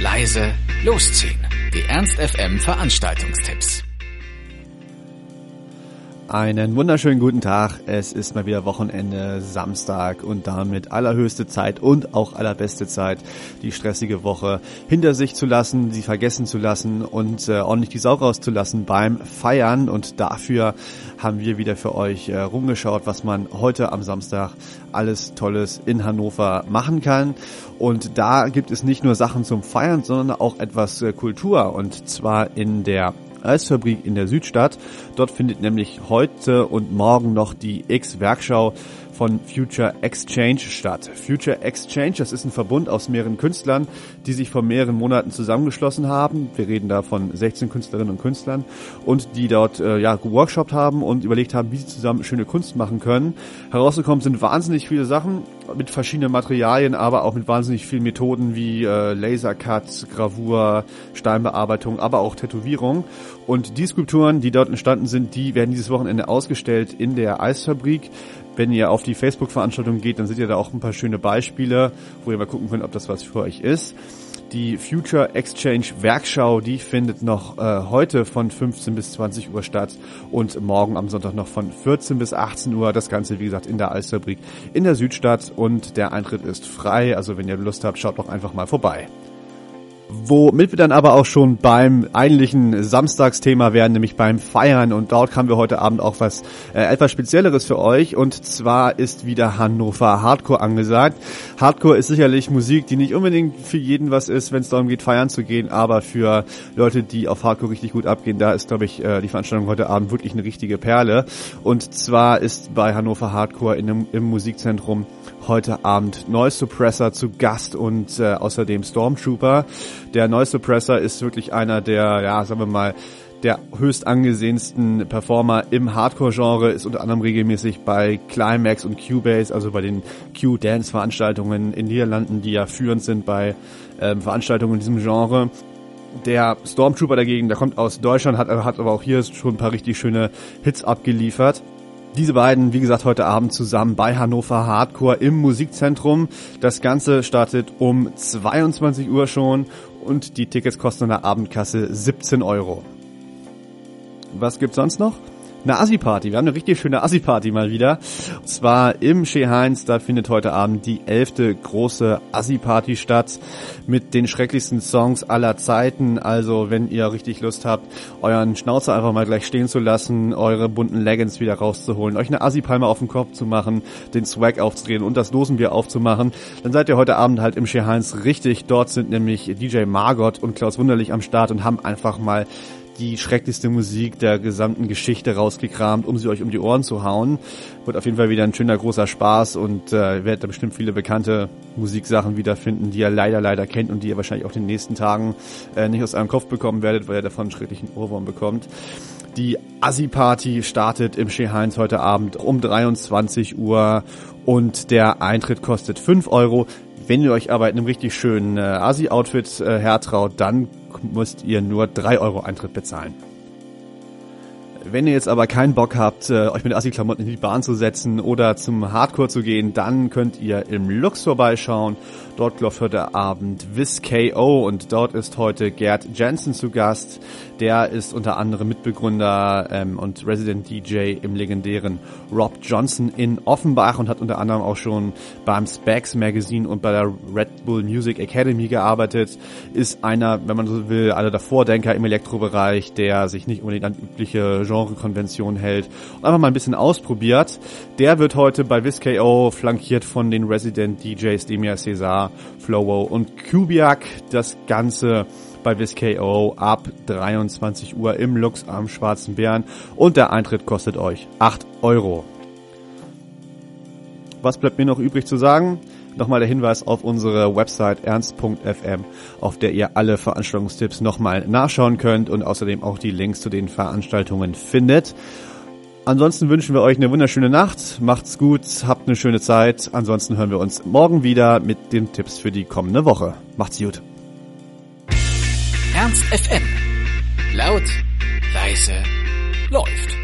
leise, losziehen. Die Ernst FM Veranstaltungstipps. Einen wunderschönen guten Tag. Es ist mal wieder Wochenende, Samstag und damit allerhöchste Zeit und auch allerbeste Zeit, die stressige Woche hinter sich zu lassen, sie vergessen zu lassen und äh, ordentlich die Sau rauszulassen beim Feiern. Und dafür haben wir wieder für euch äh, rumgeschaut, was man heute am Samstag alles Tolles in Hannover machen kann. Und da gibt es nicht nur Sachen zum Feiern, sondern auch etwas äh, Kultur. Und zwar in der Eisfabrik in der Südstadt. Dort findet nämlich heute und morgen noch die X-Werkschau von Future Exchange statt. Future Exchange, das ist ein Verbund aus mehreren Künstlern, die sich vor mehreren Monaten zusammengeschlossen haben. Wir reden da von 16 Künstlerinnen und Künstlern und die dort äh, ja geworkshopt haben und überlegt haben, wie sie zusammen schöne Kunst machen können. Herausgekommen sind wahnsinnig viele Sachen mit verschiedenen Materialien, aber auch mit wahnsinnig vielen Methoden wie äh, Lasercut, Gravur, Steinbearbeitung, aber auch Tätowierung. Und die Skulpturen, die dort entstanden sind, die werden dieses Wochenende ausgestellt in der Eisfabrik. Wenn ihr auf die Facebook-Veranstaltung geht, dann seht ihr da auch ein paar schöne Beispiele, wo ihr mal gucken könnt, ob das was für euch ist. Die Future Exchange Werkschau, die findet noch äh, heute von 15 bis 20 Uhr statt und morgen am Sonntag noch von 14 bis 18 Uhr. Das Ganze, wie gesagt, in der Eisfabrik in der Südstadt und der Eintritt ist frei. Also wenn ihr Lust habt, schaut doch einfach mal vorbei. Womit wir dann aber auch schon beim eigentlichen Samstagsthema werden, nämlich beim Feiern. Und dort haben wir heute Abend auch was äh, etwas Spezielleres für euch. Und zwar ist wieder Hannover Hardcore angesagt. Hardcore ist sicherlich Musik, die nicht unbedingt für jeden was ist, wenn es darum geht, feiern zu gehen. Aber für Leute, die auf Hardcore richtig gut abgehen, da ist, glaube ich, äh, die Veranstaltung heute Abend wirklich eine richtige Perle. Und zwar ist bei Hannover Hardcore in dem, im Musikzentrum heute Abend Noise Suppressor zu Gast und äh, außerdem Stormtrooper. Der Noise Suppressor ist wirklich einer der, ja, sagen wir mal, der höchst angesehensten Performer im Hardcore-Genre, ist unter anderem regelmäßig bei Climax und Cubase, also bei den Q-Dance-Veranstaltungen in Niederlanden, die ja führend sind bei ähm, Veranstaltungen in diesem Genre. Der Stormtrooper dagegen, der kommt aus Deutschland, hat, hat aber auch hier schon ein paar richtig schöne Hits abgeliefert. Diese beiden, wie gesagt, heute Abend zusammen bei Hannover Hardcore im Musikzentrum. Das Ganze startet um 22 Uhr schon und die Tickets kosten in der Abendkasse 17 Euro. Was gibt's sonst noch? Eine Assi-Party. Wir haben eine richtig schöne Assi-Party mal wieder. Und zwar im Chez Heinz, da findet heute Abend die elfte große Assi-Party statt mit den schrecklichsten Songs aller Zeiten. Also wenn ihr richtig Lust habt, euren Schnauzer einfach mal gleich stehen zu lassen, eure bunten Leggings wieder rauszuholen, euch eine Assi-Palme auf den Kopf zu machen, den Swag aufzudrehen und das Dosenbier aufzumachen, dann seid ihr heute Abend halt im Chez Heinz richtig. Dort sind nämlich DJ Margot und Klaus Wunderlich am Start und haben einfach mal die schrecklichste Musik der gesamten Geschichte rausgekramt, um sie euch um die Ohren zu hauen. Wird auf jeden Fall wieder ein schöner großer Spaß und äh, werdet da bestimmt viele bekannte Musiksachen wiederfinden, die ihr leider, leider kennt und die ihr wahrscheinlich auch in den nächsten Tagen äh, nicht aus eurem Kopf bekommen werdet, weil ihr davon einen schrecklichen Ohrwurm bekommt. Die Assi-Party startet im Chez Heinz heute Abend um 23 Uhr und der Eintritt kostet 5 Euro. Wenn ihr euch aber in einem richtig schönen äh, Asi-Outfit äh, hertraut, dann müsst ihr nur 3 Euro Eintritt bezahlen. Wenn ihr jetzt aber keinen Bock habt, äh, euch mit Assi-Klamotten in die Bahn zu setzen oder zum Hardcore zu gehen, dann könnt ihr im Lux vorbeischauen. Dort läuft heute Abend Viz und dort ist heute Gerd Jensen zu Gast. Der ist unter anderem Mitbegründer ähm, und Resident DJ im legendären Rob Johnson in Offenbach und hat unter anderem auch schon beim Specs Magazine und bei der Red Bull Music Academy gearbeitet. Ist einer, wenn man so will, einer der Vordenker im Elektrobereich, der sich nicht unbedingt an übliche Genrekonventionen hält und einfach mal ein bisschen ausprobiert. Der wird heute bei Viz KO flankiert von den Resident DJs Demir Cesar, Flowo und Kubiak. Das Ganze bei WizKO ab 23 Uhr im Lux am Schwarzen Bären und der Eintritt kostet euch 8 Euro. Was bleibt mir noch übrig zu sagen? Nochmal der Hinweis auf unsere Website ernst.fm, auf der ihr alle Veranstaltungstipps nochmal nachschauen könnt und außerdem auch die Links zu den Veranstaltungen findet. Ansonsten wünschen wir euch eine wunderschöne Nacht. Macht's gut, habt eine schöne Zeit. Ansonsten hören wir uns morgen wieder mit den Tipps für die kommende Woche. Macht's gut. Ernst FM. Laut, leise, läuft.